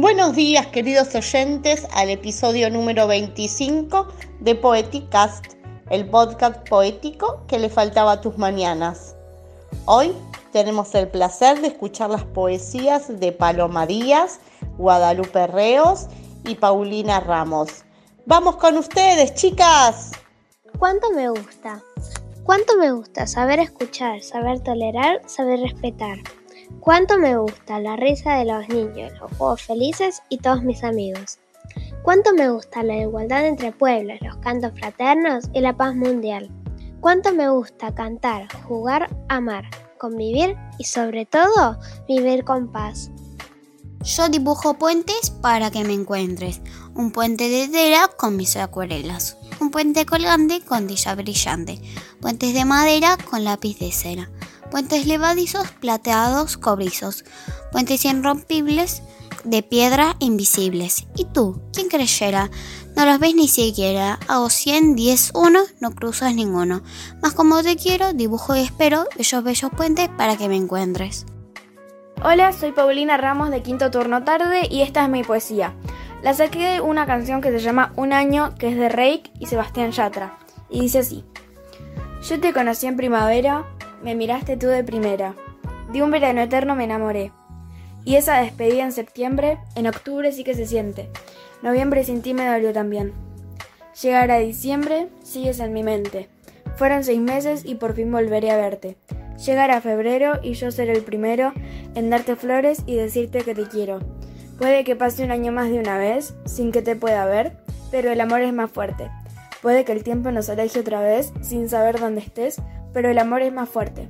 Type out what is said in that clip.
Buenos días queridos oyentes al episodio número 25 de Poeticast, el podcast poético que le faltaba a tus mañanas. Hoy tenemos el placer de escuchar las poesías de Paloma Díaz, Guadalupe Reos y Paulina Ramos. Vamos con ustedes, chicas. ¿Cuánto me gusta? ¿Cuánto me gusta saber escuchar, saber tolerar, saber respetar? ¿Cuánto me gusta la risa de los niños, los juegos felices y todos mis amigos? ¿Cuánto me gusta la igualdad entre pueblos, los cantos fraternos y la paz mundial? ¿Cuánto me gusta cantar, jugar, amar, convivir y sobre todo vivir con paz? Yo dibujo puentes para que me encuentres. Un puente de tela con mis acuarelas. Un puente colgante con tilla brillante. Puentes de madera con lápiz de cera. Puentes levadizos plateados cobrizos. Puentes irrompibles de piedra invisibles. ¿Y tú? ¿Quién creyera? No los ves ni siquiera. Hago 100, 10, 1, no cruzas ninguno. Más como te quiero, dibujo y espero bellos, bellos puentes para que me encuentres. Hola, soy Paulina Ramos de Quinto Turno Tarde y esta es mi poesía. La saqué de una canción que se llama Un año, que es de Reik y Sebastián Yatra. Y dice así. Yo te conocí en primavera, me miraste tú de primera. De un verano eterno me enamoré. Y esa despedida en septiembre, en octubre sí que se siente. Noviembre sin ti me dolió también. Llegar a diciembre, sigues en mi mente. Fueron seis meses y por fin volveré a verte. Llegar a febrero y yo seré el primero en darte flores y decirte que te quiero. Puede que pase un año más de una vez, sin que te pueda ver, pero el amor es más fuerte. Puede que el tiempo nos aleje otra vez, sin saber dónde estés, pero el amor es más fuerte.